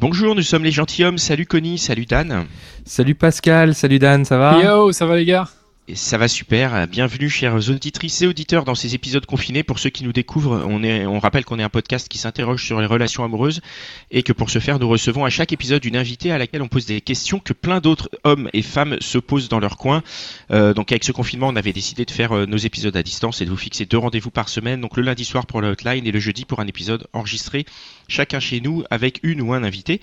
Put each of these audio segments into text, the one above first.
Bonjour, nous sommes les gentilshommes. Salut Connie, salut Dan. Salut Pascal, salut Dan, ça va? Yo, ça va les gars? Et ça va super. Bienvenue, chers auditrices et auditeurs, dans ces épisodes confinés. Pour ceux qui nous découvrent, on, est, on rappelle qu'on est un podcast qui s'interroge sur les relations amoureuses et que pour ce faire, nous recevons à chaque épisode une invitée à laquelle on pose des questions que plein d'autres hommes et femmes se posent dans leur coin. Euh, donc, avec ce confinement, on avait décidé de faire euh, nos épisodes à distance et de vous fixer deux rendez-vous par semaine. Donc, le lundi soir pour le hotline et le jeudi pour un épisode enregistré chacun chez nous avec une ou un invité.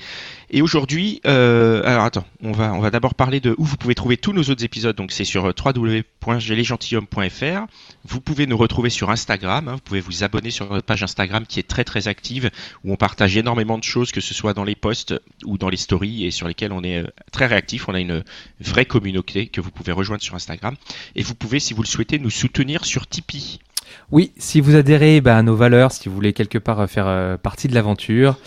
Et aujourd'hui, euh, alors attends, on va, on va d'abord parler de où vous pouvez trouver tous nos autres épisodes. Donc, c'est sur www.gelesgentilhommes.fr. Vous pouvez nous retrouver sur Instagram. hein. vous pouvez vous abonner sur notre page Instagram qui est très très active où on partage énormément de choses, que ce soit dans les posts ou dans les stories et sur lesquels on est euh, très réactif. On a une vraie communauté que vous pouvez rejoindre sur Instagram. Et vous pouvez, si vous le souhaitez, nous soutenir sur Tipeee. Oui, si vous adhérez bah, à nos valeurs, si vous voulez quelque part euh, faire euh, partie de l'aventure,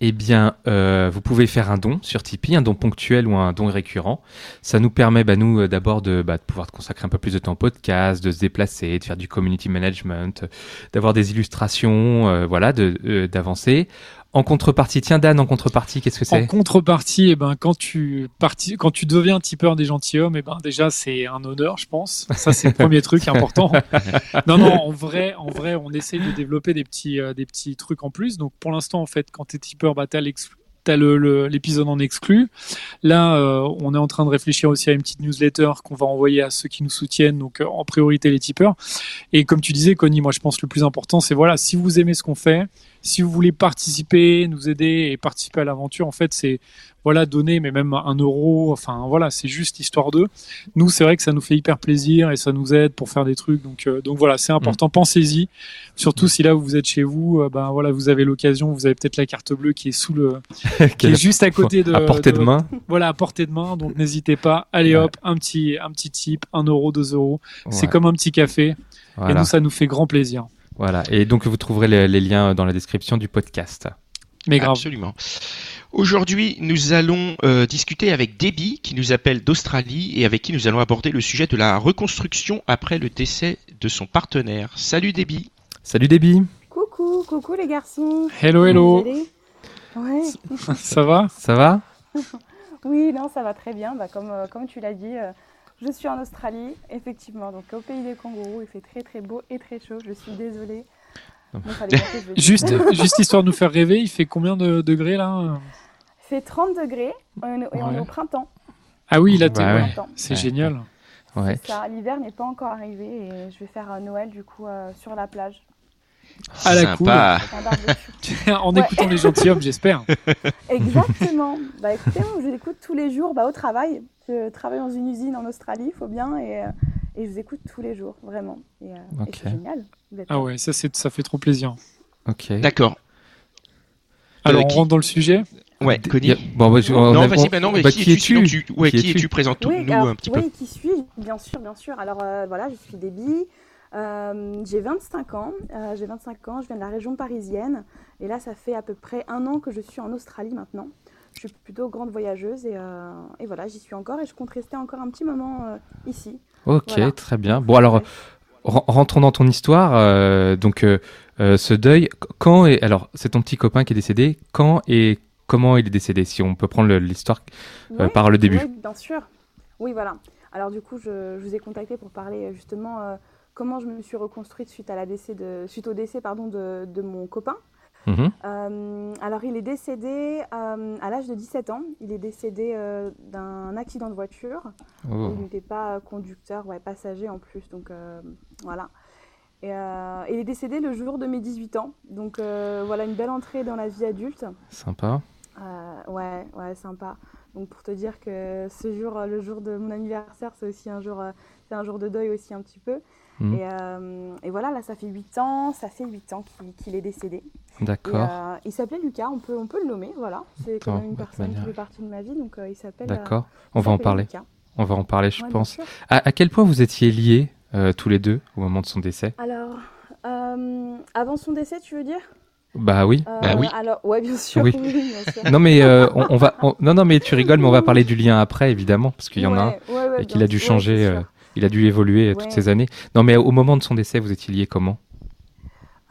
eh bien, euh, vous pouvez faire un don sur Tipeee, un don ponctuel ou un don récurrent. Ça nous permet, bah, nous, d'abord de, bah, de pouvoir consacrer un peu plus de temps au podcast, de se déplacer, de faire du community management, d'avoir des illustrations, euh, voilà, de, d'avancer. En contrepartie, tiens Dan, en contrepartie, qu'est-ce que En c'est? contrepartie, eh ben, quand, tu parti... quand tu deviens tipeur des gentilshommes, eh ben, déjà c'est un honneur, je pense. Ça, c'est le premier truc important. Non, non, en vrai, en vrai, on essaye de développer des petits, euh, des petits trucs en plus. Donc pour l'instant, en fait, quand tu es tipeur, bah, tu as T'as le- le- l'épisode en exclu. Là, euh, on est en train de réfléchir aussi à une petite newsletter qu'on va envoyer à ceux qui nous soutiennent, donc euh, en priorité les tipeurs. Et comme tu disais, Connie, moi je pense que le plus important, c'est voilà, si vous aimez ce qu'on fait, si vous voulez participer, nous aider et participer à l'aventure, en fait, c'est voilà donner, mais même un euro, enfin voilà, c'est juste histoire d'eux. Nous, c'est vrai que ça nous fait hyper plaisir et ça nous aide pour faire des trucs. Donc, euh, donc voilà, c'est important. Pensez-y. Surtout si là vous êtes chez vous, euh, ben voilà, vous avez l'occasion, vous avez peut-être la carte bleue qui est sous le, qui est juste à côté de, à portée de, main voilà, à portée de main. Donc n'hésitez pas. Allez Ouais. hop, un petit, un petit tip, un euro, deux euros. C'est comme un petit café. Et nous, ça nous fait grand plaisir. Voilà. Et donc, vous trouverez les, les liens dans la description du podcast. Mais grave. Absolument. Aujourd'hui, nous allons euh, discuter avec Debbie, qui nous appelle d'Australie et avec qui nous allons aborder le sujet de la reconstruction après le décès de son partenaire. Salut Debbie. Salut Déby, Coucou, coucou les garçons. Hello, hello. Vous allez? Ouais. Ça va? Ça va? Oui, non, ça va très bien. Bah, comme, euh, comme tu l'as dit, euh, je suis en Australie, effectivement. Donc au pays des kangourous, il fait très très beau et très chaud. Je suis désolée. Juste, juste histoire de nous faire rêver, il fait combien de degrés là Il fait 30 degrés et on est- on au printemps. Ah oui, là, Bah ouais. Printemps. c'est Ouais. génial. L'hiver n'est pas encore arrivé et je vais faire euh, Noël du coup euh, sur la plage. À la Sympa. Barbecue. en Ouais. écoutant les gentilshommes, j'espère. Exactement. bah écoutez, moi, je les écoute tous les jours bah, au travail. Je travaille dans une usine en Australie, il faut bien, et, euh, et je vous écoute tous les jours, vraiment. Et, euh, et c'est génial. Ah ouais, ça, c'est, ça fait trop plaisir. Ok. D'accord. Alors, Euh, on qui- rentre dans le sujet. Ouais, Connie. Bon, bah, je- on non, vas-y, bah non, mais bah, qui, es-tu sinon tu- Ouais, Qui qui es-tu es-tu Présente-nous Oui, alors, un petit peu. oui, qui suis Bien sûr, bien sûr. Alors euh, voilà, je suis Déby. Euh, j'ai 25 ans. Euh, j'ai 25 ans. Je viens de la région parisienne. Et là, ça fait à peu près un an que je suis en Australie maintenant. Je suis plutôt grande voyageuse et, euh, et voilà, j'y suis encore et je compte rester encore un petit moment euh, ici. Ok, Voilà. très bien. Bon, alors, rentrons dans ton histoire. euh, donc, ce deuil, qu- quand est. Alors, c'est ton petit copain qui est décédé. Quand et comment il est décédé Si on peut prendre l'histoire par le début. Oui, bien sûr. Oui, voilà. Alors du coup, je, je vous ai contacté pour parler justement comment je me suis reconstruite suite, à la décès de, suite au décès pardon, de, de mon copain. Mhm. Euh, alors, il est décédé euh, à l'âge de 17 ans. Il est décédé euh, d'un accident de voiture. Oh. Il n'était pas conducteur, ouais, passager en plus. Donc, voilà. Et, il est décédé le jour de mes 18 ans. Donc, voilà une belle entrée dans la vie adulte. Sympa. Ouais, ouais, sympa. Donc, pour te dire que ce jour, le jour de mon anniversaire, c'est aussi un jour un jour de deuil aussi un petit peu. Et, euh, et voilà, là, ça fait 8 ans, ça fait 8 ans qu'il est décédé. D'accord. euh, il s'appelait Lucas, on peut, on peut le nommer, voilà. C'est quand Oh, même une personne qui fait partie de ma vie, donc euh, il s'appelle. D'accord. On va en parler. Lucas. On va en parler, je Ouais, pense. À, à quel point vous étiez liés euh, tous les deux au moment de son décès? Alors, euh, avant son décès, tu veux dire? Bah oui. Euh, Bah oui. Alors, ouais, bien sûr. Oui. Oui, bien sûr. Non mais euh, on, on va. on- Non non mais tu rigoles, mais on va parler du lien après évidemment parce qu'il y en a un. Ouais, ouais, ouais, et qu'il a dû changer, euh. Il a dû évoluer euh, toutes ces années. Non mais au moment de son décès, vous étiez liés comment?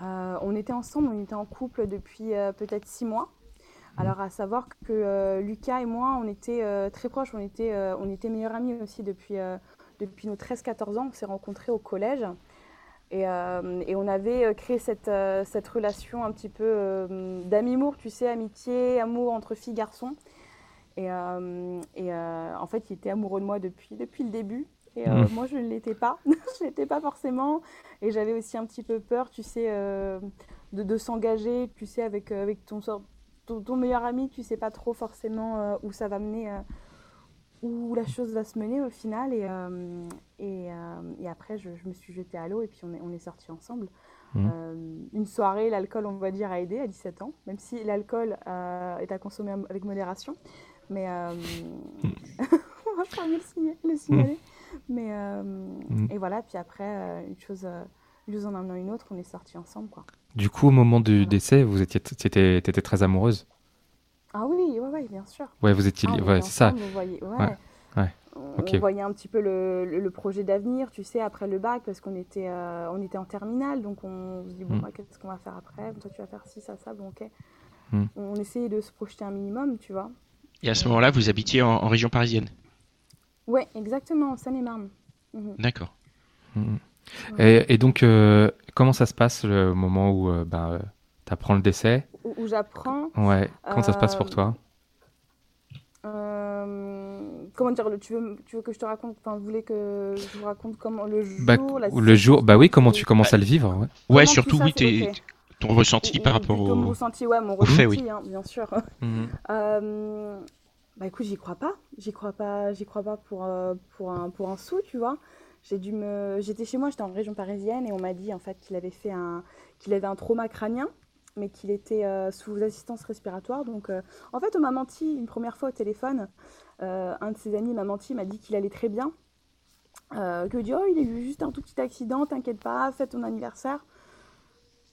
Euh, on était ensemble, on était en couple depuis euh, peut-être six mois. Mmh. Alors à savoir que euh, Lucas et moi, on était très proches, on était, on était meilleurs amis aussi depuis, depuis nos 13-14 ans. On s'est rencontrés au collège. Et, et on avait créé cette, cette relation un petit peu d'ami-amour, tu sais, amitié, amour entre filles, garçons. Et, et en fait, il était amoureux de moi depuis, depuis le début. Et euh, Mhm. moi, je ne l'étais pas. je ne l'étais pas forcément. Et j'avais aussi un petit peu peur, tu sais, euh, de, de s'engager, tu sais, avec, euh, avec ton, ton, ton meilleur ami. Tu sais pas trop forcément euh, où ça va mener, où la chose va se mener au final. Et, et, et après, je, je me suis jetée à l'eau et puis on est, on est sortis ensemble. Euh, une soirée, l'alcool, on va dire, a aidé à 17 ans, même si l'alcool est à consommer avec modération. Mais euh, on va pas le signaler. Mais euh, et voilà, puis après, euh, une chose, euh, une chose en amenant une autre, on est sortis ensemble, quoi. Du coup, au moment du Voilà. décès, vous étiez, très amoureuse? Ah oui, ouais, ouais, bien sûr. Ouais, vous étiez, Ah, ouais, c'est ça. on voyait, ouais. Ouais, ouais. On, Ok. on voyait un petit peu le, le- le projet d'avenir, tu sais, après le bac, parce qu'on était, euh, on était en terminale, donc on se dit, bon, Mm. bah, qu'est-ce qu'on va faire après? Bon, Toi, tu vas faire ci, ça, ça, bon, ok. Mm. On essayait de se projeter un minimum, tu vois. Et à ce moment-là, vous habitiez en, en région parisienne? Ouais, exactement, en Seine-et-Marne. Mhm. D'accord. Mhm. Et, et donc, euh, comment ça se passe le moment où euh, ben, euh, t'apprends le décès? Où, où j'apprends? Ouais. Comment ça se passe pour Euh, toi? euh, comment dire, tu veux, tu veux que je te raconte, enfin, vous voulez que je vous raconte comment le jour, Bah, la le jour, bah oui, comment tu commences à le vivre ouais. Surtout, ça oui, t'es- ton ressenti par rapport plutôt mon au. ressenti, ouais, mon au fait, ressenti, oui. hein, bien sûr. Mhm. Euh, bah écoute, j'y crois pas. J'y crois pas. J'y crois pas pour euh, pour un pour un sou, tu vois. J'ai dû me. J'étais chez moi, j'étais en région parisienne et on m'a dit en fait qu'il avait fait un qu'il avait un trauma crânien, mais qu'il était euh, sous assistance respiratoire. Donc euh, en fait, on m'a menti une première fois au téléphone. Un de ses amis m'a menti, m'a dit qu'il allait très bien. Que dit oh il a eu juste un tout petit accident, t'inquiète pas, fais ton anniversaire.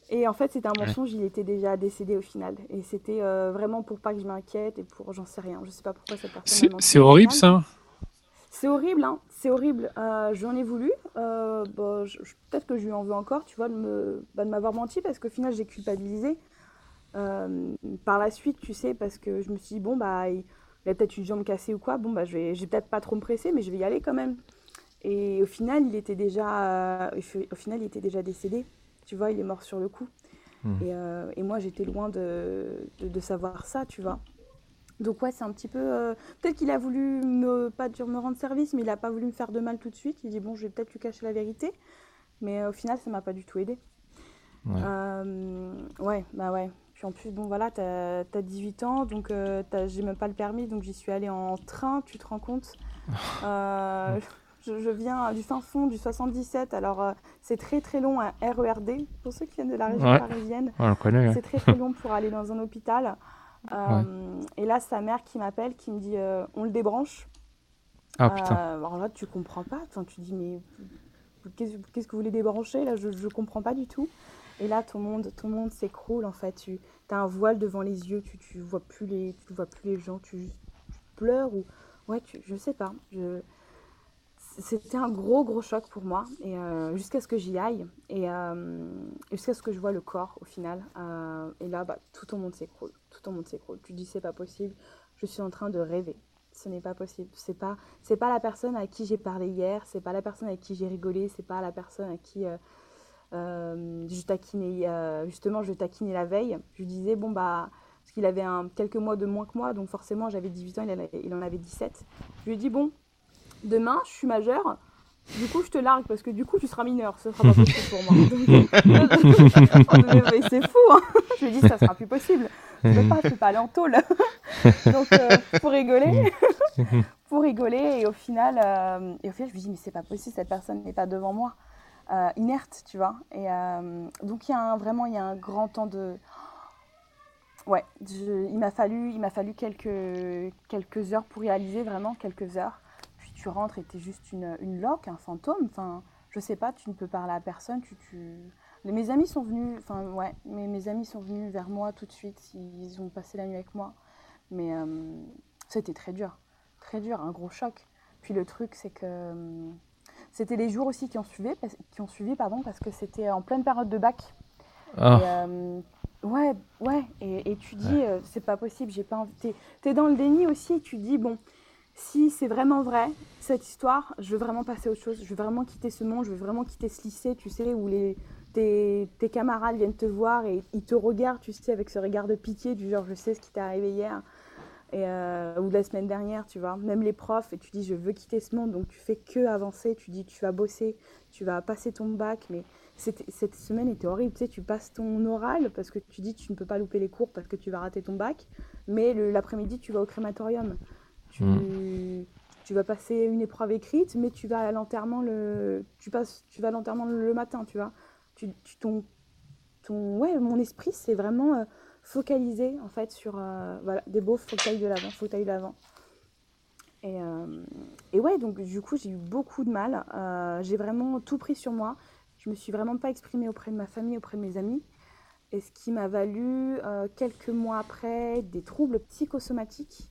Et en fait, c'était un mensonge, il était déjà décédé au final. Et c'était euh, vraiment pour pas que je m'inquiète et pour j'en sais rien. Je sais pas pourquoi cette personne C'est horrible ça. C'est horrible, hein. C'est horrible. Euh, J'en ai voulu. Euh, bah, Peut-être que je lui en veux encore, tu vois, de me- bah, m'avoir menti parce qu'au final, j'ai culpabilisé. Euh, par la suite, tu sais, parce que je me suis dit, bon, bah, il, il a peut-être une jambe cassée ou quoi. Bon, bah, je vais, je vais peut-être pas trop me presser, mais je vais y aller quand même. Et au final, il était déjà, au final, il était déjà décédé. Tu vois, il est mort sur le coup. Et, euh, et moi, j'étais loin de, de, de savoir ça, tu vois. Donc ouais, c'est un petit peu... euh, Peut-être qu'il a voulu me, pas dire me rendre service, mais il n'a pas voulu me faire de mal tout de suite. Il dit, bon, je vais peut-être lui cacher la vérité. Mais euh, au final, ça m'a pas du tout aidé. Ouais. Ouais, bah ouais. Puis en plus, bon voilà, t'as as 18 ans, donc j'ai même pas le permis, donc j'y suis allée en train, tu te rends compte je, je viens du fin fond du 77, alors euh, c'est très très long un RERD, pour ceux qui viennent de la région Ouais. parisienne. Ouais. C'est très très long pour aller dans un hôpital. Euh, Et là, sa mère qui m'appelle, qui me dit euh, on le débranche. Ah putain. Alors là, tu comprends pas. Tu dis mais qu'est-ce que vous voulez débrancher Là, je, je comprends pas du tout. Et là, ton monde, ton monde s'écroule en fait. Tu as un voile devant les yeux. Tu, tu vois plus les, tu vois plus les gens. Tu, tu pleures ou ouais, tu, je sais pas. Je c'était un gros gros choc pour moi euh, jusqu'à ce que j'y aille et euh, jusqu'à ce que je vois le corps au final Euh, et là bah, tout ton monde s'écroule tout ton monde s'écroule. Tu dis c'est pas possible je suis en train de rêver. Ce n'est pas possible. C'est pas pas la personne à qui j'ai parlé hier c'est pas la personne avec qui j'ai rigolé c'est pas la personne à qui je taquinais justement je taquinais la veille. Je disais bon bah parce qu'il avait quelques mois de moins que moi donc forcément j'avais 18 ans il en avait 17 je lui ai dit bon demain, je suis majeure. Du coup, je te largue parce que du coup, tu seras mineur. Ce sera pas possible pour moi. Donc, euh, mais c'est fou. Hein je lui dit, ça sera plus possible. Je peux pas, je peux pas aller en tôle. Donc, euh, pour rigoler, pour rigoler et au final, euh, et au final, je me dis mais c'est pas possible, cette personne n'est pas devant moi, euh, inerte, tu vois. Et donc il y a un, vraiment il y a un grand temps de Ouais, il m'a fallu, il m'a fallu quelques, quelques heures pour réaliser, vraiment quelques heures. Tu rentres et tu es juste une, une loque, un fantôme. Enfin, je sais pas, tu ne peux parler à personne. Tu, tu... Mes amis sont venus, enfin ouais, mes, mes amis sont venus vers moi tout de suite. Ils ont passé la nuit avec moi. Mais euh, c'était très dur, très dur, un gros choc. Puis le truc, c'est que euh, c'était les jours aussi qui ont suivi, qui ont suivi pardon, parce que c'était en pleine période de bac. Ah. Euh, Ouais, ouais. Et, tu dis, euh, c'est pas possible, j'ai pas envie. T'es es dans le déni aussi et tu dis, bon, si c'est vraiment vrai, cette histoire, je veux vraiment passer à autre chose. Je veux vraiment quitter ce monde, je veux vraiment quitter ce lycée, tu sais, où les, tes, camarades viennent te voir et ils te regardent, tu sais, avec ce regard de pitié, du genre, je sais ce qui t'est arrivé hier. Euh, ou la semaine dernière, tu vois. Même les profs, et tu dis, je veux quitter ce monde, donc tu fais que avancer. Tu dis, tu vas bosser, tu vas passer ton bac, mais cette semaine était horrible. Tu sais, tu passes ton oral parce que tu dis tu ne peux pas louper les cours parce que tu vas rater ton bac. Mais l'après-midi, tu vas au crématorium. Tu, hmm. tu, vas passer une épreuve écrite, mais tu vas à l'enterrement le, tu passes, tu vas l'enterrement le, matin, tu vois. Tu, ton, ton, ouais, mon esprit, c'est vraiment euh, focalisé en fait sur euh, voilà, des beaux fauteuils de l'avant, fauteuils de l'avant. Et, euh, et, ouais, donc du coup, j'ai eu beaucoup de mal. j'ai vraiment tout pris sur moi. Je me suis vraiment pas exprimée auprès de ma famille, auprès de mes amis. Et ce qui m'a valu, euh, quelques mois après, des troubles psychosomatiques.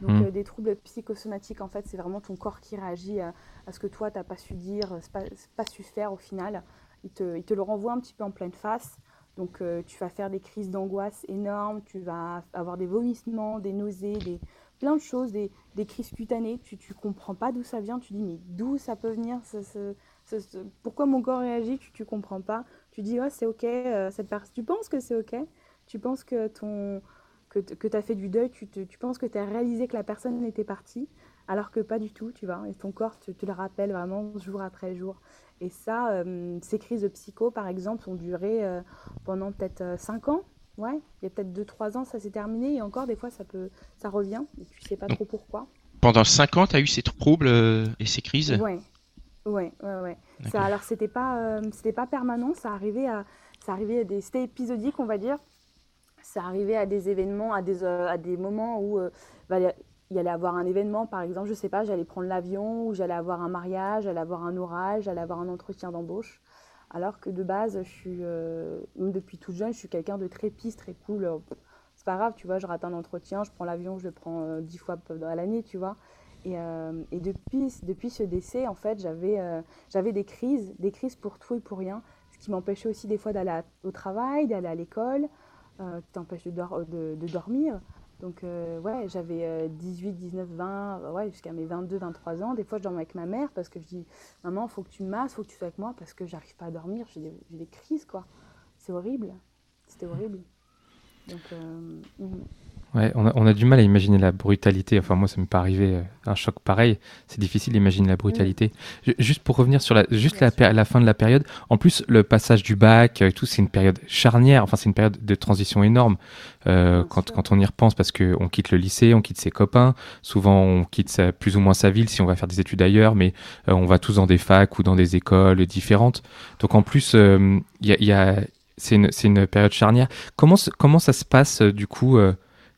Donc, hmm. euh, des troubles psychosomatiques, en fait, c'est vraiment ton corps qui réagit à, ce que toi, tu n'as pas su dire, pas, pas su faire au final. Il te, il te, le renvoie un petit peu en pleine face. Donc, euh, tu vas faire des crises d'angoisse énormes, tu vas avoir des vomissements, des nausées, des, plein de choses, des, des crises cutanées. Tu ne comprends pas d'où ça vient. Tu dis, mais d'où ça peut venir ce, pourquoi mon corps réagit, tu, ne comprends pas. Tu dis, oh, c'est ok, euh, cette tu penses que c'est ok, tu penses que ton que, tu as fait du deuil, tu, tu penses que tu as réalisé que la personne était partie, alors que pas du tout, tu vois. Et ton corps te, te le rappelle vraiment jour après jour. Et ça, euh, ces crises de psycho, par exemple, ont duré euh, pendant peut-être 5 ans. Ouais, il y a peut-être 2-3 ans, ça s'est terminé. Et encore, des fois, ça, peut, ça revient. Et tu sais pas trop pourquoi. Pendant 5 ans, tu as eu ces troubles et ces crises? Ouais, Ouais, ouais, ouais. Ça, alors c'était pas, euh, c'était pas permanent, ça arrivait à, ça arrivait à des, c'était épisodique, on va dire. Ça arrivait à des événements, à des, euh, à des moments où euh, bah, il y allait avoir un événement, par exemple, je sais pas, j'allais prendre l'avion, ou j'allais avoir un mariage, j'allais avoir un orage, j'allais avoir un entretien d'embauche. Alors que de base, suis, depuis toute jeune, je suis quelqu'un de très piste, très cool. C'est pas grave, tu vois, je rate un entretien, je prends l'avion, je le prends dix fois à l'année, tu vois. Euh, et, depuis, ce décès, en fait, euh, j'avais des crises, des crises pour tout et pour rien, ce qui m'empêchait aussi des fois d'aller au travail, d'aller à l'école, euh, qui t'empêche de, dormir. Donc, ouais, j'avais 18, 19, 20, ouais, jusqu'à mes 22, 23 ans. Des fois, je dormais avec ma mère parce que je dis Maman, il faut que tu masses, il faut que tu sois avec moi parce que j'arrive pas à dormir, j'ai des, crises, quoi. C'est horrible. C'était horrible. Donc, mm. Ouais, on a, on a, du mal à imaginer la brutalité. Enfin, moi, ça m'est pas arrivé euh, un choc pareil. C'est difficile d'imaginer la brutalité. Juste pour revenir sur la, juste la, la, fin de la période. En plus, le passage du bac et tout, c'est une période charnière. Enfin, c'est une période de transition énorme euh, quand, quand on y repense parce que on quitte le lycée, on quitte ses copains. Souvent, on quitte sa, plus ou moins sa ville si on va faire des études ailleurs, mais euh, on va tous dans des facs ou dans des écoles différentes. Donc, en plus, il y a, y a c'est une, une, période charnière. Comment, comment ça se passe du coup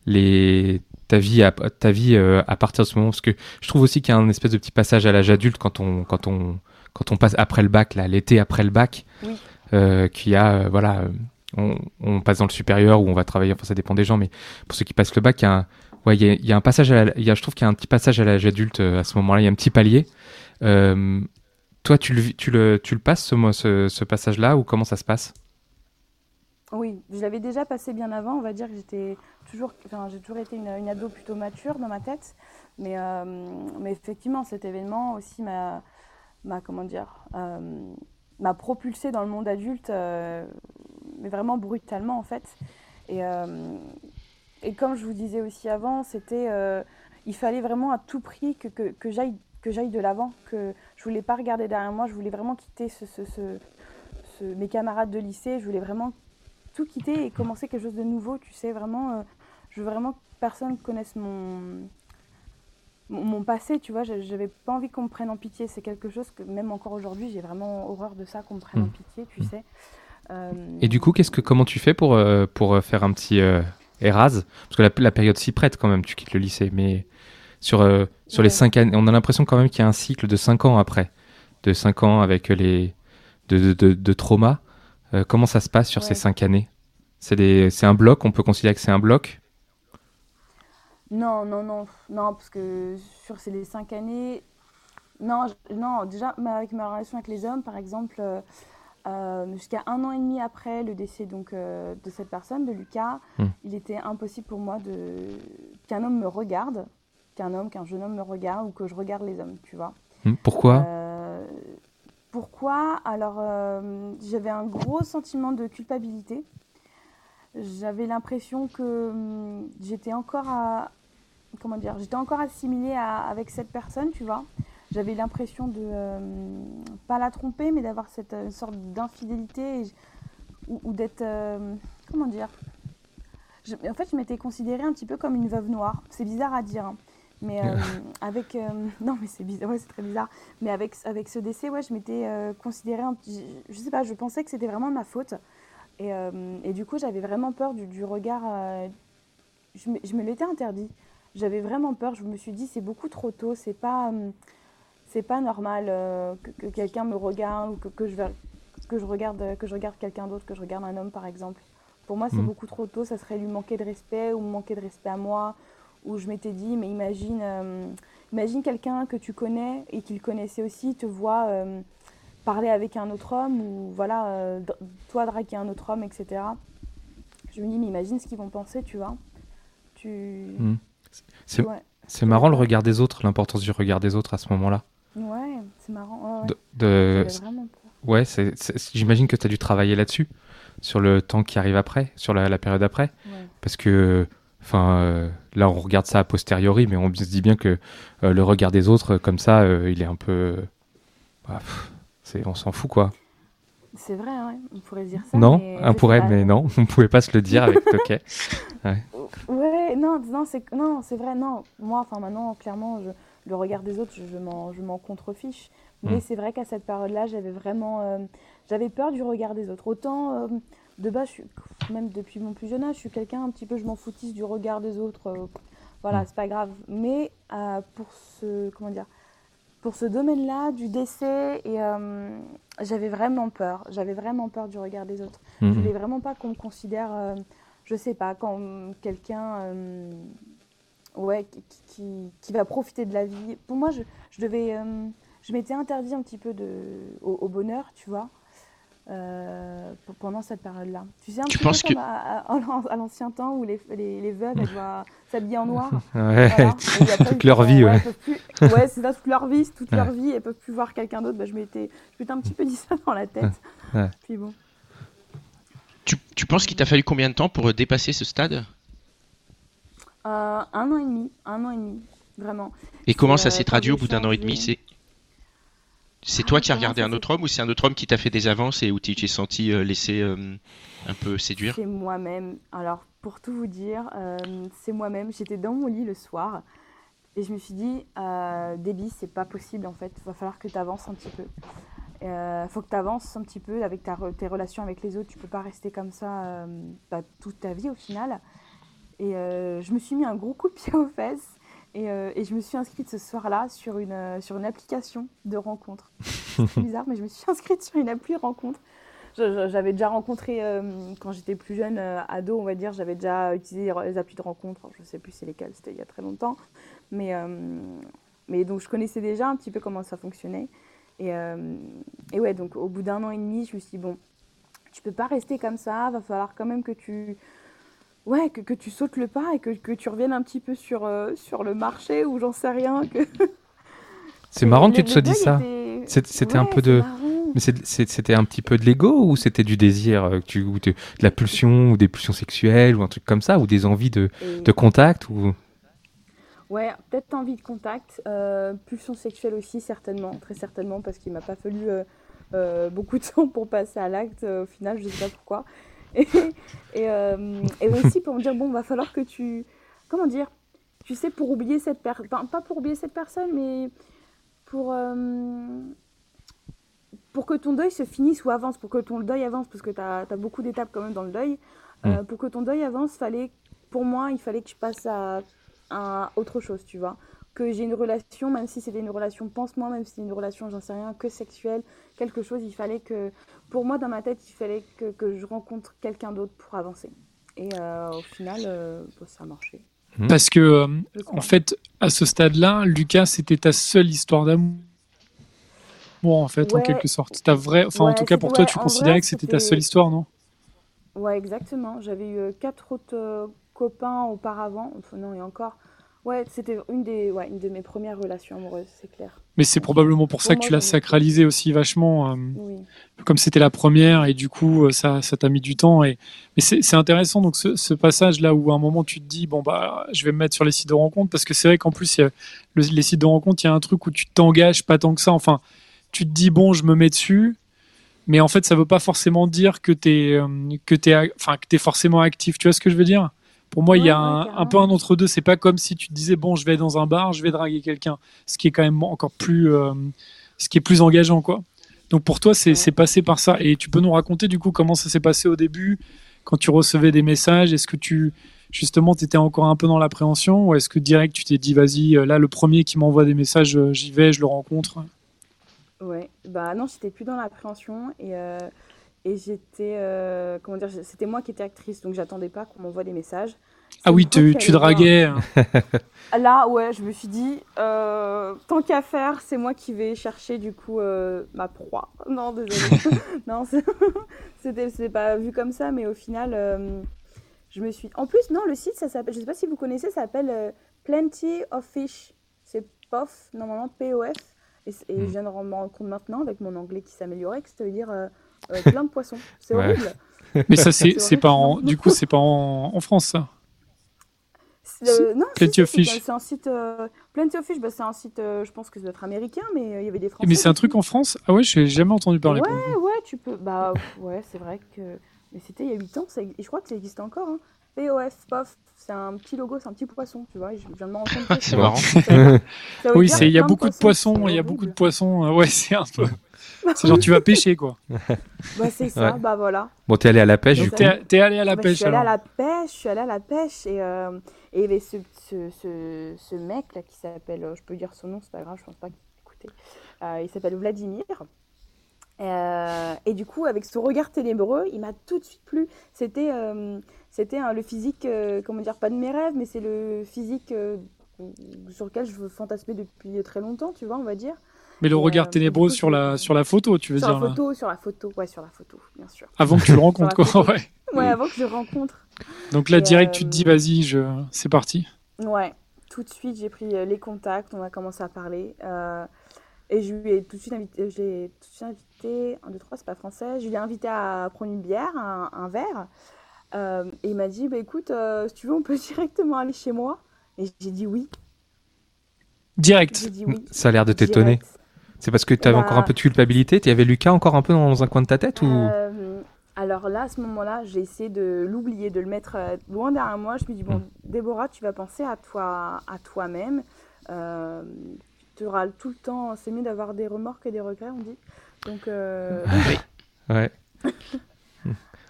les ta vie à ta vie euh, à partir de ce moment. Parce que je trouve aussi qu'il y a un espèce de petit passage à l'âge adulte quand on quand on quand on passe après le bac là l'été après le bac oui. euh, qu'il y a euh, voilà on, on, passe dans le supérieur où on va travailler enfin ça dépend des gens mais pour ceux qui passent le bac il y a un ouais il y a, il y a un passage à il y a, je trouve qu'il y a un petit passage à l'âge adulte à ce moment-là. Il y a un petit palier. Toi tu le tu le tu le passes ce, ce, ce passage là ou comment ça se passe? Oui, je l'avais déjà passé bien avant. On va dire que j'étais toujours, enfin, j'ai toujours été une, ado plutôt mature dans ma tête. Mais, euh, mais effectivement, cet événement aussi m'a, comment dire, euh, m'a propulsé dans le monde adulte, euh, mais vraiment brutalement en fait. Et, et comme je vous disais aussi avant, c'était, il fallait vraiment à tout prix que, que, j'aille que j'aille de l'avant, que je voulais pas regarder derrière moi, je voulais vraiment quitter ce, ce, mes camarades de lycée, je voulais vraiment tout quitter et commencer quelque chose de nouveau, tu sais, vraiment, euh, je veux vraiment que personne connaisse mon, mon, mon passé, tu vois, j'avais pas envie qu'on me prenne en pitié. C'est quelque chose que même encore aujourd'hui, j'ai vraiment horreur de ça, qu'on me prenne Mm. en pitié, tu sais. Euh, Et du coup, qu'est-ce que, comment tu fais pour, euh, pour faire un petit Erasme Parce que la, la période s'y prête quand même, tu quittes le lycée. Mais sur, sur les. 5 années, on a l'impression quand même qu'il y a un cycle de 5 ans après. De 5 ans avec les. de, de, de, de trauma. Euh, comment ça se passe sur ces. 5 années? C'est, des, c'est un bloc? On peut considérer que c'est un bloc? Non, non, non, non, parce que sur ces cinq années, non, je- non, déjà avec ma relation avec les hommes, par exemple, euh, euh, jusqu'à un an et demi après le décès donc euh, de cette personne, de Lucas, Hmm. il était impossible pour moi de qu'un homme me regarde, qu'un homme, qu'un jeune homme me regarde ou que je regarde les hommes, tu vois. Hmm, Pourquoi? Pourquoi? Alors, euh, j'avais un gros sentiment de culpabilité. J'avais l'impression que hum, j'étais encore à, comment dire, j'étais encore assimilée avec cette personne, tu vois. J'avais l'impression de euh, pas la tromper, mais d'avoir cette euh, sorte d'infidélité ou, d'être, euh, comment dire? En fait, je m'étais considérée un petit peu comme une veuve noire. C'est bizarre à dire, hein. Mais euh, avec, euh, non, mais c'est bizarre, ouais, c'est très bizarre. Mais avec, avec ce décès, ouais, je m'étais euh, considérée, un je, je sais pas, je pensais que c'était vraiment ma faute. Et, euh, et du coup, j'avais vraiment peur du, du regard. je me, je me l'étais interdit. J'avais vraiment peur. Je me suis dit, c'est beaucoup trop tôt. C'est pas, c'est pas normal que, que quelqu'un me regarde ou que, que je, que je regarde, que je regarde quelqu'un d'autre, que je regarde un homme, par exemple. Pour moi, c'est Mhm. beaucoup trop tôt. Ça serait lui manquer de respect ou me manquer de respect à moi. Ou je m'étais dit, mais imagine, euh, imagine quelqu'un que tu connais et qu'il connaissait aussi te voit euh, parler avec un autre homme ou voilà, euh, toi draguer un autre homme, etc. Je me dis, mais imagine ce qu'ils vont penser, tu vois. Tu. Mhm. C'est, Ouais, marrant le regard des autres, l'importance du regard des autres à ce moment-là. ouais c'est marrant. Ouais, ouais. De. Ouais, j'imagine que tu as dû travailler là-dessus, sur le temps qui arrive après, sur la, la période après. Parce que, enfin, euh, là, on regarde ça a posteriori, mais on se dit bien que euh, le regard des autres, euh, comme ça, il est un peu. bah, pff, c'est, on s'en fout, quoi. C'est vrai, ouais, on pourrait dire ça. non, mais on pourrait, mais non, on pouvait pas se le dire avec Toquet. Ouais, non, non, c'est non, c'est vrai, non. Moi, enfin maintenant, clairement, je, le regard des autres, je, je m'en, je m'en contrefiche. Mais Mm. c'est vrai qu'à cette période-là, j'avais vraiment, j'avais peur du regard des autres. Autant de base, je suis, même depuis mon plus jeune âge, je suis quelqu'un un petit peu, je m'en foutisse du regard des autres. euh, voilà, Mm. c'est pas grave. Mais euh, pour ce, comment dire, pour ce domaine-là, du décès, et euh, j'avais vraiment peur. J'avais vraiment peur du regard des autres. Je Mhm. voulais vraiment pas qu'on me considère, je sais pas, quand quelqu'un, euh, ouais, qui, qui- va profiter de la vie. Pour moi, je, je devais, je m'étais interdit un petit peu de, au, au bonheur, tu vois, euh, pendant cette période-là. Tu sais, un Tu petit penses peu que- comme à, à- à l'ancien temps où les, les, les veuves, elles doivent s'habiller en noir. Ouais, Voilà. Toute leur vie, ouais. plus- ouais, c'est ça, toute leur vie, c'est toute Ouais. leur vie, elles peuvent plus voir quelqu'un d'autre. Bah, je m'étais, un petit peu dit ça dans la tête. Ouais. Puis bon. Tu, tu penses qu'il t'a fallu combien de temps pour dépasser ce stade? Euh, un an et demi, un an et demi, vraiment. Et comment ça euh, s'est traduit au bout d'un an et demi? C'est c'est Ah, toi qui as regardé un autre homme ou c'est un autre homme qui t'a fait des avances et où tu t'es senti euh, laissé euh, un peu séduire C'est moi-même. Alors, pour tout vous dire, euh, c'est moi-même. J'étais dans mon lit le soir et je me suis dit, euh, Déby, c'est pas possible en fait. Il va falloir que tu avances un petit peu. Il faut que tu avances un petit peu avec ta tes relations avec les autres. Tu peux pas rester comme ça bah, toute ta vie au final. Et je me suis mis un gros coup de pied aux fesses. Et, euh, et je me suis inscrite ce soir-là sur une, euh, sur une application de rencontre. C'est bizarre, mais je me suis inscrite sur une appli rencontre. J'avais déjà rencontré, euh, quand j'étais plus jeune, ado, on va dire, j'avais déjà utilisé les, applis de rencontre. Je sais plus c'est lesquelles, c'était il y a très longtemps. Mais, mais donc, je connaissais déjà un petit peu comment ça fonctionnait. Et, et ouais, donc au bout d'un an et demi, je me suis dit, bon, tu peux pas rester comme ça, va falloir quand même que tu. Ouais, que, que tu sautes le pas et que, que tu reviennes un petit peu sur, euh, sur le marché ou j'en sais rien. Que... C'est marrant que tu te sois dit ça. était- C'était un peu de. Mais c'était un petit peu de l'ego ou c'était du désir, euh, tu, ou de, de la pulsion ou des pulsions sexuelles ou un truc comme ça ou des envies de, Et- de contact ou Ouais, peut-être envie de contact, euh, pulsion sexuelle aussi, certainement, très certainement, parce qu'il m'a pas fallu beaucoup de temps pour passer à l'acte, au final, je sais pas pourquoi. Et, et, euh, et aussi pour me dire, bon, va falloir que tu. Comment dire tu sais, pour oublier cette personne, pas pour oublier cette personne, mais pour, euh, pour que ton deuil se finisse ou avance, pour que ton deuil avance, parce que tu as, beaucoup d'étapes quand même dans le deuil, euh, mm. pour que ton deuil avance, fallait, pour moi, il fallait que je passe à, à autre chose, tu vois. Que j'ai une relation, même si c'était une relation pense-moi, même si c'était une relation, j'en sais rien, que sexuelle, quelque chose, il fallait que, pour moi, dans ma tête, il fallait que, que je rencontre quelqu'un d'autre pour avancer. Et euh, au final, bah, ça a marché. Hmm. Parce que, euh, en fait, à ce stade-là, Lucas, c'était ta seule histoire d'amour. Bon, en fait, en quelque sorte. Ta vraie... Enfin, en tout cas, pour toi, tu considérais que c'était ta seule histoire, non? Ouais, exactement. J'avais eu euh, quatre autres euh, copains auparavant. Enfin, non, et encore. Ouais, c'était une, des, ouais, une de mes premières relations amoureuses, c'est clair. Mais c'est probablement pour, ça que tu l'as sacralisé aussi vachement, euh, comme c'était la première, et du coup, euh, ça t'a mis du temps. Et... Mais c'est intéressant, donc, ce, passage-là où à un moment tu te dis, bon, bah, je vais me mettre sur les sites de rencontre, parce que c'est vrai qu'en plus, les sites de rencontre, il y a un truc où tu t'engages pas tant que ça. Enfin, tu te dis, bon, je me mets dessus, mais en fait, ça veut pas forcément dire que tu es, euh, que es, enfin, que es forcément actif. Tu vois ce que je veux dire? Pour moi, il y a un, peu un entre deux. C'est pas comme si tu te disais bon, je vais dans un bar, je vais draguer quelqu'un, ce qui est quand même encore plus, euh, ce qui est plus engageant, quoi. Donc pour toi, c'est passé par ça. Et tu peux nous raconter du coup comment ça s'est passé au début, quand tu recevais des messages? Est-ce que tu justement, tu étais encore un peu dans l'appréhension, ou est-ce que direct tu t'es dit vas-y, euh, là le premier qui m'envoie des messages, euh, j'y vais, je le rencontre? Ouais, bah non, j'étais plus dans l'appréhension et et j'étais, euh, comment dire, c'était moi qui étais actrice, donc j'attendais pas qu'on m'envoie des messages. Ah oui, tu, tu draguais. Hein. Là, ouais, je me suis dit, euh, tant qu'à faire, c'est moi qui vais chercher du coup euh, ma proie. Non, désolé. non, c'était pas vu comme ça, mais au final, je me suis. En plus, non, le site, ça s'appelle, je sais pas si vous connaissez, ça s'appelle Plenty of Fish. C'est POF, normalement P-O-F. Et, et je hmm. viens de me rendre compte maintenant, avec mon anglais qui s'améliorait, que ça veut dire euh, plein de poissons. C'est horrible. Mais ça, c'est pas en. Du coup, c'est pas en, en, France, ça? Euh, non, Plenty of Fish. C'est un site. Euh, Plenty of Fish, bah, c'est un site, euh, je pense que ça doit être américain, mais il y avait des Français. Mais c'est un truc en France? Ah ouais, j'ai jamais entendu parler. Ouais, ouais, tu peux. Bah ouais, c'est vrai que. Mais c'était il y a 8 ans, ça... et je crois que ça existe encore. Hein. POF, POF, c'est un petit logo, c'est un petit poisson, tu vois. Je viens de m'en rendre compte. c'est marrant. oui, il y a beaucoup de poissons, il y a beaucoup de poissons. Ouais, c'est un peu. C'est genre tu vas pêcher quoi. Bah c'est ça, bah voilà. Bon, t'es allé à la pêche du coup T'es allé à la pêche Je suis allé à la pêche, je suis allé à la pêche et, euh, et il y avait ce, ce, ce, ce, mec là qui s'appelle, je peux dire son nom, c'est pas grave, je pense pas qu'il écoutait. Euh, il s'appelle Vladimir. Euh, et du coup, avec ce regard ténébreux, il m'a tout de suite plu. C'était euh, c'était le physique, euh, comment dire, pas de mes rêves, mais c'est le physique sur lequel je veux fantasmer depuis très longtemps, tu vois, on va dire. Mais le regard ténébreux sur la, sur la photo, tu veux dire Sur la photo, sur la photo, ouais, sur la photo, bien sûr. Avant que tu le rencontres, quoi, ouais. Ouais, avant que je le rencontre. Donc là, direct, tu te dis, vas-y, je... c'est parti. Ouais, tout de suite, j'ai pris les contacts, on a commencé à parler. Et je lui ai tout de suite invité, j'ai tout de suite invité, un, deux, trois, c'est pas français, je lui ai invité à prendre une bière, un, verre. et il m'a dit, bah écoute, si tu veux, on peut directement aller chez moi. Et j'ai dit oui. Direct. Dit oui. Ça a l'air de t'étonner. C'est parce que tu avais encore un peu de culpabilité? Tu y avait Lucas encore un peu dans un coin de ta tête ou? Euh, Alors là, à ce moment-là, j'ai essayé de l'oublier, de le mettre euh, loin derrière moi. Je me dis, bon, mm. Déborah, tu vas penser à toi, à toi-même. Euh, tu auras tout le temps, c'est mieux d'avoir des remords que des regrets, on dit. Donc, oui. ouais.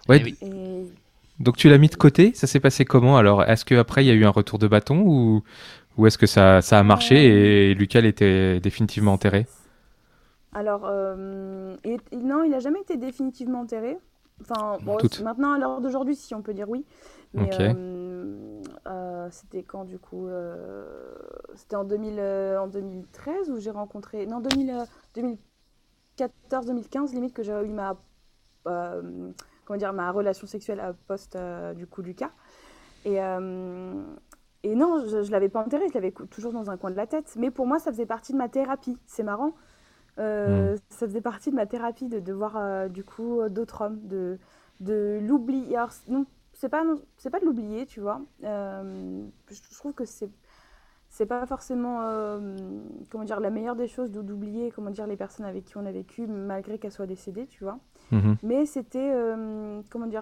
ouais. Donc tu l'as mis de côté, ça s'est passé comment Alors? Est-ce qu'après il y a eu un retour de bâton ou, ou est-ce que ça, ça a marché et Lucas était définitivement enterré? Alors, euh, non, il n'a jamais été définitivement enterré. Enfin, maintenant, à l'heure d'aujourd'hui, si on peut dire oui. Mais euh, euh, c'était quand du coup C'était en, 2000, en 2013 où j'ai rencontré. Non, 2014-2015, limite, que j'ai eu ma. comment dire, ma relation sexuelle à post du coup Lucas. Et, et non, je ne l'avais pas enterré, je l'avais toujours dans un coin de la tête. Mais pour moi, ça faisait partie de ma thérapie. C'est marrant. Euh, mm. Ça faisait partie de ma thérapie de, de voir euh, du coup d'autres hommes, de, de. Alors, non, c'est pas, c'est pas de l'oublier, tu vois. Euh, je trouve que c'est c'est pas forcément comment dire la meilleure des choses d'oublier comment dire les personnes avec qui on a vécu malgré qu'elles soient décédées tu vois mm-hmm. mais c'était comment dire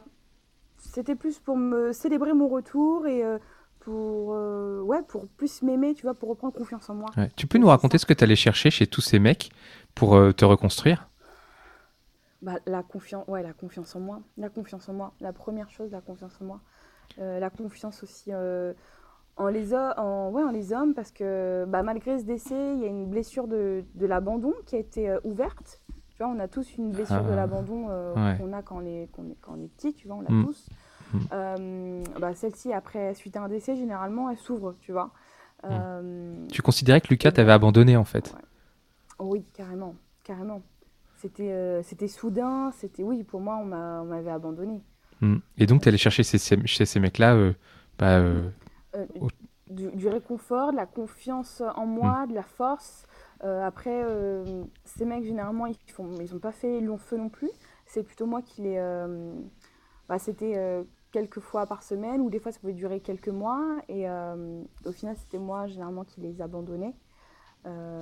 c'était plus pour me célébrer mon retour et pour, euh, ouais, pour plus m'aimer, tu vois, pour reprendre confiance en moi. Ouais. Tu peux nous raconter ce que tu allais chercher chez tous ces mecs pour euh, te reconstruire? Bah, la confiance, ouais, la confiance en moi, la confiance en moi, la première chose, la confiance en moi, Euh, la confiance aussi euh, en les hommes, en, ouais, en les hommes, parce que bah, malgré ce décès, il y a une blessure de, de l'abandon qui a été euh, ouverte. Tu vois, on a tous une blessure de Ah. l'abandon Ouais. qu'on a quand on est, quand on est petit, tu vois, on l'a Mm. tous. Mm. Bah, Celle-ci, après, suite à un décès, généralement, elle s'ouvre, tu vois. Mm. Tu considérais que Lucas t'avait abandonné en fait? oui, carrément, carrément. C'était euh, c'était soudain, c'était oui, pour moi, on m'a- on m'avait abandonné. Mm. Et donc tu allais chercher ces- ces- chez ces mecs-là euh, bah, euh, Euh, du, du réconfort, de la confiance en moi, de la force. Après, ces mecs, généralement, ils font, ils ont pas fait long feu non plus. C'est plutôt moi qui les. bah, C'était quelques fois par semaine, ou des fois ça pouvait durer quelques mois. Et euh, au final, c'était moi, généralement, qui les abandonnais. Euh,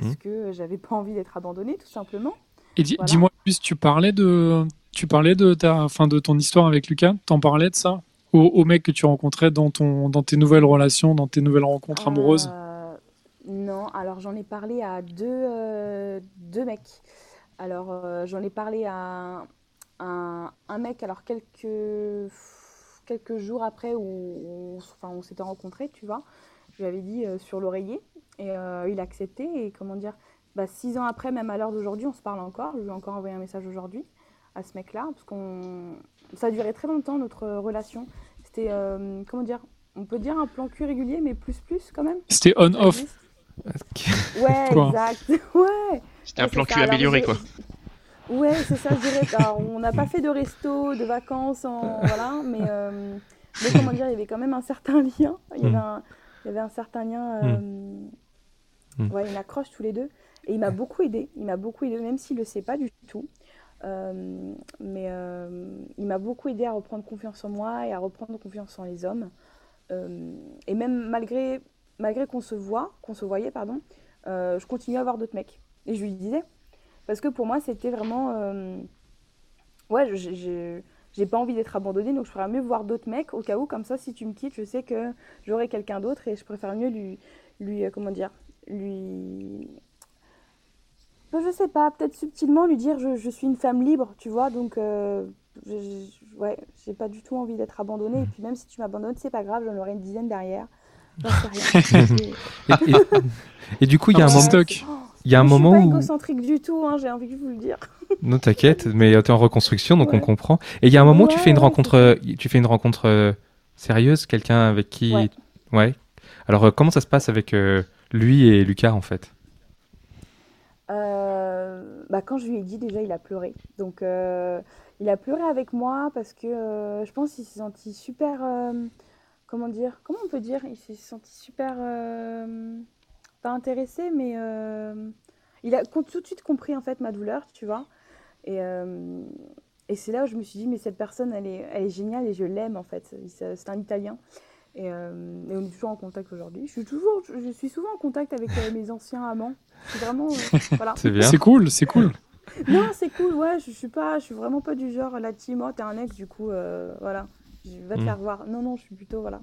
parce Mhm. que j'avais pas envie d'être abandonnée, tout simplement. Et di- Voilà. dis-moi plus, tu parlais de, tu parlais de ta, fin, de ton histoire avec Lucas. T'en parlais de ça? Au, au mec que tu rencontrais dans ton, dans tes nouvelles relations, dans tes nouvelles rencontres amoureuses? Euh, Non, alors j'en ai parlé à deux, euh, deux mecs. Alors euh, j'en ai parlé à un, un mec, alors quelques, quelques jours après où on, enfin, on s'était rencontrés, tu vois. Je lui avais dit euh, sur l'oreiller et euh, il a accepté. Et comment dire, bah, six ans après, même à l'heure d'aujourd'hui, on se parle encore. Je lui ai encore envoyé un message aujourd'hui à ce mec-là, parce qu'on ça a duré très longtemps notre relation. C'était, euh, comment dire, on peut dire un plan cul régulier, mais plus plus quand même. C'était on-off. existe. Ouais, Quoi exact. Ouais. C'était un plan cul amélioré, quoi. Ouais, c'est ça, je dirais. Alors, on n'a pas fait de resto, de vacances, en... voilà, mais, euh, mais comment dire, il y avait quand même un certain lien. Il y avait Mm. un, il y avait un certain lien, euh, Mm. ouais, une accroche tous les deux. Et il m'a beaucoup aidé. Il m'a beaucoup aidé, même s'il le sait pas du tout. Euh, mais euh, il m'a beaucoup aidé à reprendre confiance en moi et à reprendre confiance en les hommes. Euh, et même malgré, malgré qu'on se voit, qu'on se voyait, pardon, je continuais à avoir d'autres mecs. Et je lui disais, parce que pour moi, c'était vraiment. ouais, je- je- j'ai pas envie d'être abandonnée, donc je ferais mieux voir d'autres mecs au cas où, comme ça, si tu me quittes, je sais que j'aurai quelqu'un d'autre et je préfère mieux lui. lui euh, comment dire Lui. Ben, Je sais pas, peut-être subtilement lui dire je, je suis une femme libre, tu vois, donc. euh, je- je- ouais, j'ai pas du tout envie d'être abandonnée. Et puis même si tu m'abandonnes, c'est pas grave, j'en aurai une dizaine derrière. Rien. Et- Et, et- et du coup, il y a un Un moment, stock. Oh, il y a un mais moment je suis où. pas égocentrique du tout, hein, j'ai envie de vous le dire. Non, t'inquiète, mais tu es en reconstruction, donc Ouais. on comprend. Et il y a un moment où tu fais une ouais, rencontre, euh, tu fais une rencontre euh, sérieuse, quelqu'un avec qui. Ouais. Ouais. Alors, euh, comment ça se passe avec euh, lui et Lucas en fait? Euh, bah, quand je lui ai dit, déjà, il a pleuré. Donc, euh, il a pleuré avec moi parce que euh, je pense qu'il s'est senti super. euh, comment dire Comment on peut dire Il s'est senti super. Pas intéressé, mais. euh, il a tout de suite compris, en fait, ma douleur, tu vois. Et, euh, et c'est là où je me suis dit, mais cette personne, elle est, elle est géniale et je l'aime, en fait. C'est un Italien. Et, euh, et on est toujours en contact aujourd'hui. Je suis toujours, je suis souvent en contact avec euh, mes anciens amants. C'est vraiment, euh, voilà. C'est bien. C'est cool, c'est cool. Non, c'est cool, ouais, je, je suis pas, je suis vraiment pas du genre la team, oh, t'es un ex, du coup, euh, voilà, je vais te Mm. faire voir. Non, non, je suis plutôt, voilà.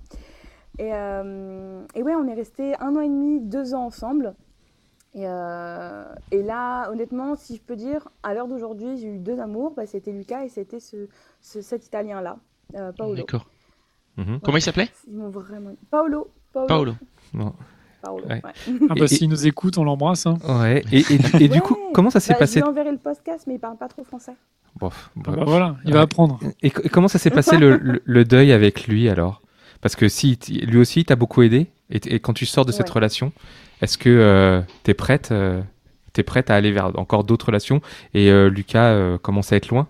Et, euh, et ouais, on est resté un an et demi, deux ans ensemble. Et, euh, et là, honnêtement, si je peux dire, à l'heure d'aujourd'hui, j'ai eu deux amours, bah, c'était Lucas et c'était ce, ce- cet Italien-là, euh, Paolo. D'accord. Mhm. Comment il s'appelait? Ils m'ont vraiment... Paolo. Paolo. Paolo. Bon. Paolo, Ouais. ouais. Ah bah, s'il nous écoute, on l'embrasse. hein. Ouais. Et, et, du- et du coup, comment ça s'est Bah, passé Je lui enverrai le podcast, mais il parle pas trop français. Bof, Ah bah voilà, il Ouais. va apprendre. Et, co- et comment ça s'est passé le, le- le deuil avec lui alors? Parce que si lui aussi il t'a beaucoup aidé et, quand tu sors de cette relation, est-ce que tu es prête euh, t'es prête à aller vers encore d'autres relations? Et euh, Lucas euh, commence à être loin?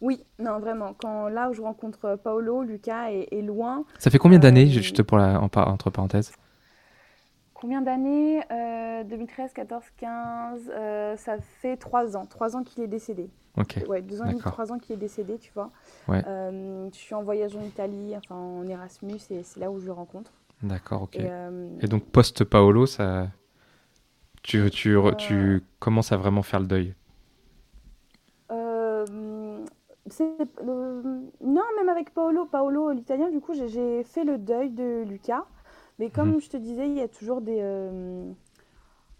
Oui, non, vraiment. Quand là où je rencontre Paolo, Lucas est, est loin. Ça fait combien d'années Euh, juste pour la en entre parenthèses? Combien d'années Euh, 2013, 14, 15. euh, ça fait trois ans. Trois ans qu'il est décédé. Ok. Ouais, deux ans et demi, D'accord. trois ans qu'il est décédé, tu vois. Ouais. Euh, je suis en voyage en Italie, enfin en Erasmus, et c'est là où je le rencontre. D'accord, ok. Et, euh, Et donc post Paolo, ça tu, tu, re- Euh. tu commences à vraiment faire le deuil? euh, non, même avec Paolo, Paolo l'italien, du coup, j'ai fait le deuil de Lucas. Mais comme mhm. je te disais, il y a toujours des,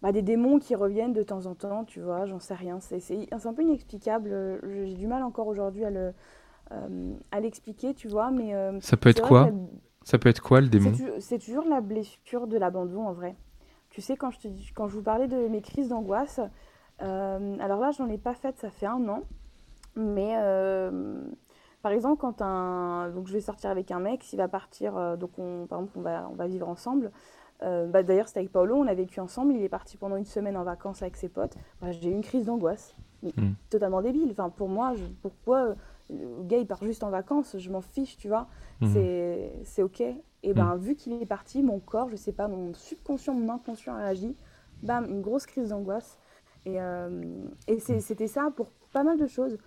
bah, des démons qui reviennent de temps en temps, tu vois, j'en sais rien. C'est un peu inexplicable. J'ai du mal encore aujourd'hui à le à l'expliquer, tu vois. Mais ça peut être quoi Ça peut être quoi le démon? C'est toujours la blessure de l'abandon en vrai. Tu sais, quand je, te, quand je vous parlais de mes crises d'angoisse, alors là, j'en ai pas fait, ça fait un an. Mais euh, par exemple, quand un. Donc, je vais sortir avec un mec, s'il va partir. Euh, donc, on, par exemple, on va, on va vivre ensemble. Euh, bah, D'ailleurs, c'était avec Paolo, on a vécu ensemble. Il est parti pendant une semaine en vacances avec ses potes. Bah, J'ai eu une crise d'angoisse. Hmm. Totalement débile. Enfin, pour moi, je, pourquoi le gars il part juste en vacances Je m'en fiche, tu vois. Hmm. C'est OK. Et ben, hmm. vu qu'il est parti, mon corps, je sais pas, mon subconscient, mon inconscient réagit. Bam, une grosse crise d'angoisse. Et, et c'était ça pour pas mal de choses.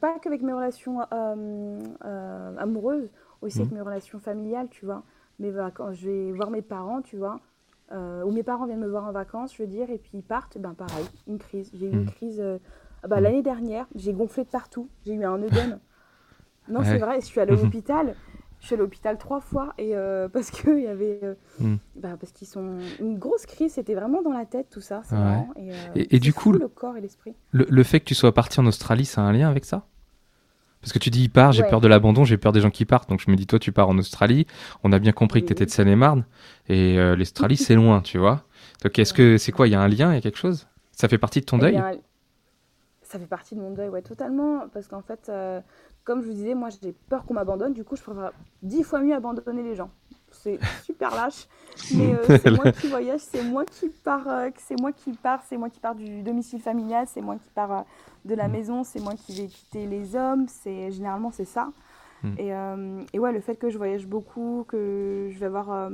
Pas qu'avec mes relations euh, euh, amoureuses, aussi avec mmh. mes relations familiales, tu vois. Mais quand je vais voir mes parents, tu vois, euh, ou mes parents viennent me voir en vacances, je veux dire, et puis ils partent, ben pareil, une crise. J'ai eu une mmh. crise bah, mmh. l'année dernière, j'ai gonflé de partout, j'ai eu un œdème. non, c'est vrai, je suis allée à l'hôpital, je suis allée à l'hôpital trois fois et euh, parce que il y avait euh, hmm. bah, parce qu'ils sont une grosse crise c'était vraiment dans la tête tout ça et, euh, et, du coup le corps et l'esprit. le, fait que tu sois parti en Australie ça a un lien avec ça? Parce que tu dis il part j'ai peur de l'abandon j'ai peur des gens qui partent. Donc je me dis toi tu pars en Australie. On a bien compris que tu étais de Seine-et-Marne. Et, l'Australie c'est loin tu vois. Donc est-ce que c'est quoi il y a un lien il y a quelque chose? Ça fait partie de ton eh deuil? ça fait partie de mon deuil ouais totalement. Parce qu'en fait comme je vous disais, moi j'ai peur qu'on m'abandonne, du coup je préfère dix fois mieux abandonner les gens. C'est super lâche, mais euh, c'est moi qui voyage, c'est moi qui pars, euh, c'est moi qui pars, c'est moi qui pars du domicile familial, c'est moi qui pars euh, de la mm. maison, c'est moi qui vais quitter les hommes, c'est généralement c'est ça. Mm. Et, et, ouais, le fait que je voyage beaucoup, que je vais avoir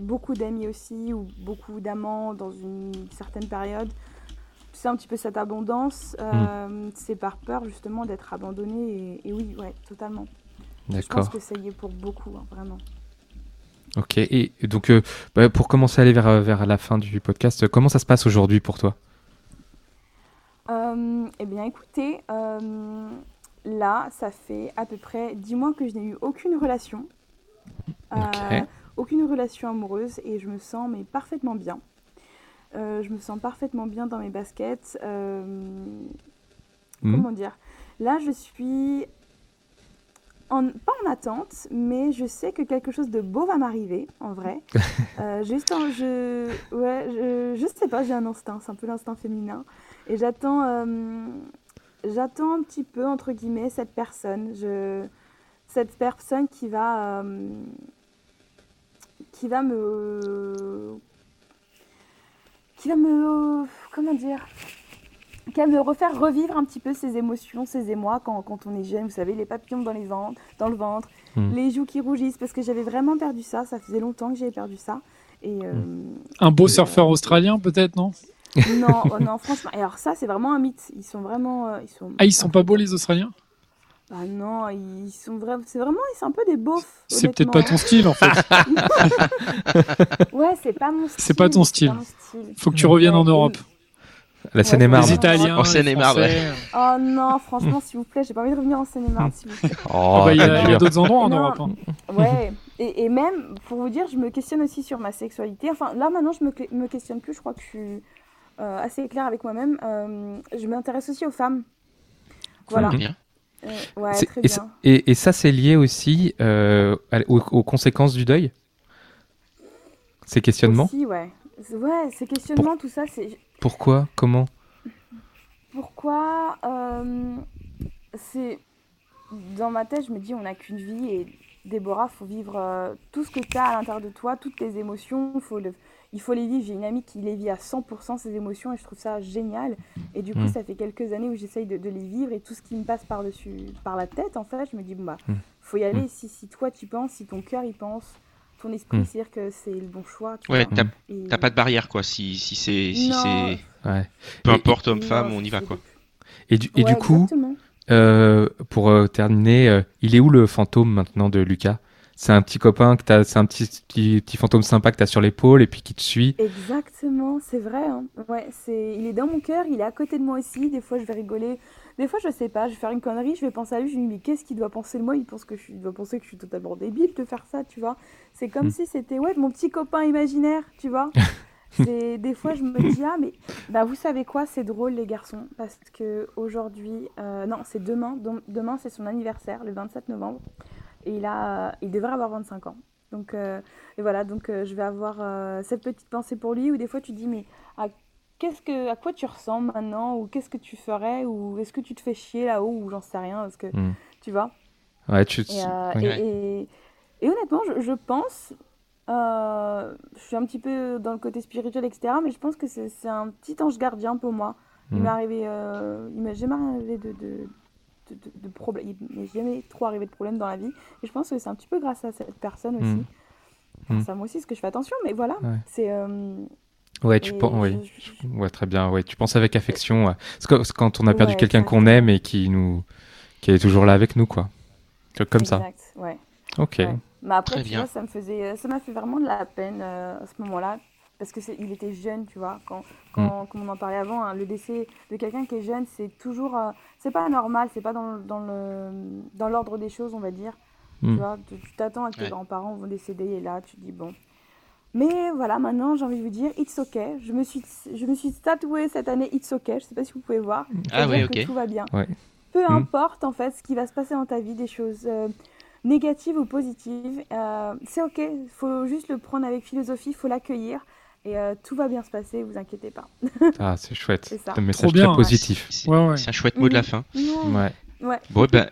beaucoup d'amis aussi ou beaucoup d'amants dans une certaine période, c'est un petit peu cette abondance, euh, mm. c'est par peur justement d'être abandonné. Et, oui, ouais, totalement. Je pense que ça y est pour beaucoup, hein, vraiment. Ok, et donc euh, bah, pour commencer à aller vers, vers la fin du podcast, comment ça se passe aujourd'hui pour toi? Euh, Eh bien écoutez, là ça fait à peu près 10 mois que je n'ai eu aucune relation. aucune relation amoureuse et je me sens mais parfaitement bien. Euh, je me sens parfaitement bien dans mes baskets. Euh, hmm. Comment dire? Là, je suis en, pas en attente, mais je sais que quelque chose de beau va m'arriver, en vrai. euh, juste en, je, ouais, je, je sais pas, j'ai un instinct, c'est un peu l'instinct féminin, et j'attends, j'attends un petit peu entre guillemets cette personne, je, cette personne qui va, qui va me qui va me. Comment dire qui va me refaire revivre un petit peu ces émotions, ces émois quand, quand on est jeune, vous savez, les papillons dans, les ventres, dans le ventre, hmm. les joues qui rougissent, parce que j'avais vraiment perdu ça, ça faisait longtemps que j'avais perdu ça. Et, euh, hmm. un beau surfeur australien peut-être, non? Non, oh non, franchement. alors ça, c'est vraiment un mythe. Ils sont vraiment. Euh, ils sont... Ah, ils sont pas beaux les Australiens? Ah non, ils sont vraiment, c'est vraiment, c'est un peu des beaufs. C'est peut-être pas ton style en fait. ouais, c'est pas mon style. C'est pas ton style. Faut que tu reviennes en Europe. La Seine-et-Marne. Les Italiens, en Seine-et-Marne. Oh non, franchement, s'il vous plaît, j'ai pas envie de revenir en Seine-et-Marne, s'il vous plaît. Oh, bah, il y a, d'autres endroits en Europe. Hein. Ouais, et, et, même, pour vous dire, je me questionne aussi sur ma sexualité. Enfin, là maintenant, je me, me questionne plus. Je crois que je suis euh, assez claire avec moi-même. Euh, je m'intéresse aussi aux femmes. Voilà. Et, ça, c'est lié aussi euh, aux, conséquences du deuil? Ces questionnements? Aussi, ouais. Ouais, ces questionnements, tout ça, c'est... Pourquoi? Comment? Pourquoi euh, C'est... Dans ma tête, je me dis, on n'a qu'une vie et Déborah, faut vivre tout ce que tu as à l'intérieur de toi, toutes tes émotions, faut le il faut les vivre. J'ai une amie qui les vit à 100% ses émotions et je trouve ça génial. Et du coup, mm. ça fait quelques années où j'essaye de, les vivre et tout ce qui me passe par dessus, par la tête, en fait, je me dis bon bah, mm. faut y aller. Mm. Si, si toi tu penses, si ton cœur y pense, ton esprit sait que c'est le bon choix. ouais, t'as pas de barrière quoi. Si, si c'est, si c'est, peu importe homme femme, on y va quoi. Et du, et du coup, euh, pour euh, terminer, euh, il est où le fantôme maintenant de Lucas? C'est un petit copain que t'as, c'est un petit, petit, fantôme sympa que tu as sur l'épaule et puis qui te suit. Exactement, c'est vrai. Hein. Ouais, c'est, il est dans mon cœur, il est à côté de moi aussi. Des fois, je vais rigoler des fois, je sais pas, je vais faire une connerie, je vais penser à lui, je lui dis, mais qu'est-ce qu'il doit penser de moi? Il pense que je suis, il doit penser que je suis totalement débile de faire ça, tu vois. C'est comme Mm. si c'était, ouais, mon petit copain imaginaire, tu vois. C'est des fois je me dis ah mais bah vous savez quoi c'est drôle les garçons parce que aujourd'hui euh, non c'est demain Dom- demain c'est son anniversaire le 27 novembre et il a il devrait avoir 25 ans donc euh, et voilà donc euh, je vais avoir euh, cette petite pensée pour lui où des fois tu dis mais à qu'est-ce que à quoi tu ressembles maintenant ou qu'est-ce que tu ferais ou est-ce que tu te fais chier là-haut ou j'en sais rien parce que Mm. tu vois Ouais, tu... et, euh, ouais. et, et- et honnêtement, je, je pense, euh, je suis un petit peu dans le côté spirituel, etc., mais je pense que c'est un petit ange gardien pour moi. Il Mm. m'est arrivé, euh, il m'est jamais arrivé de, de, de, de- problème, il m'est jamais trop arrivé de problème dans la vie. Et je pense que c'est un petit peu grâce à cette personne aussi. Mm. Enfin, Mm. ça moi aussi, parce que je fais attention, mais voilà, Ouais. c'est. euh, Ouais, tu penses, oui. je- je- Ouais, très bien. Ouais, tu penses avec affection. ouais. C'est quand on a perdu quelqu'un qu'on aime et qui nous, qui est toujours là avec nous, quoi. Comme ça. Exact, ouais. Ok. Mais après, tu vois, ça me faisait, euh, ça m'a fait vraiment de la peine euh, à ce moment-là, parce que il était jeune, tu vois. Quand, quand, comme on en parlait avant, hein, le décès de quelqu'un qui est jeune, c'est toujours, euh, c'est pas normal, c'est pas dans, dans le, dans l'ordre des choses, on va dire. Mm. Tu vois, tu, t'attends à que tes grands-parents vont décéder et là, tu te dis bon. Mais voilà, maintenant, j'ai envie de vous dire, it's okay. Je me suis, je me suis tatoué cette année, it's okay. Je sais pas si vous pouvez voir. Ah oui, que ok. Tout va bien. Ouais. Peu Mm. importe en fait ce qui va se passer dans ta vie, des choses euh, négatives ou positives, euh, c'est ok. Il faut juste le prendre avec philosophie, il faut l'accueillir et euh, tout va bien se passer, vous inquiétez pas. Ah, c'est chouette. C'est ça. Un message bien. très positif. C'est Ouais, ouais. c'est un chouette mot de la fin. Non. Ouais. Ouais. Bon, ben,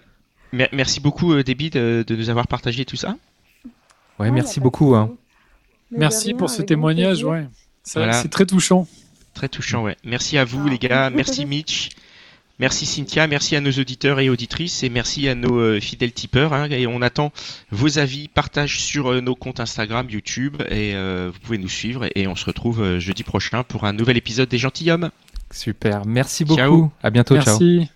mer- merci beaucoup, euh, Déby, de, de nous avoir partagé tout ça. Ouais, merci de beaucoup. Hein. Merci rien, pour ce témoignage, ouais. Ça, Voilà. C'est très touchant. Très touchant, ouais. Merci à vous, Ah. les gars. Merci, Mitch. Merci Cynthia, merci à nos auditeurs et auditrices et merci à nos euh, fidèles tipeurs. hein. et on attend vos avis, partage sur euh, nos comptes Instagram, YouTube et euh, vous pouvez nous suivre et on se retrouve euh, jeudi prochain pour un nouvel épisode des Gentilhommes. Super. Merci beaucoup. Ciao. À bientôt. Ciao.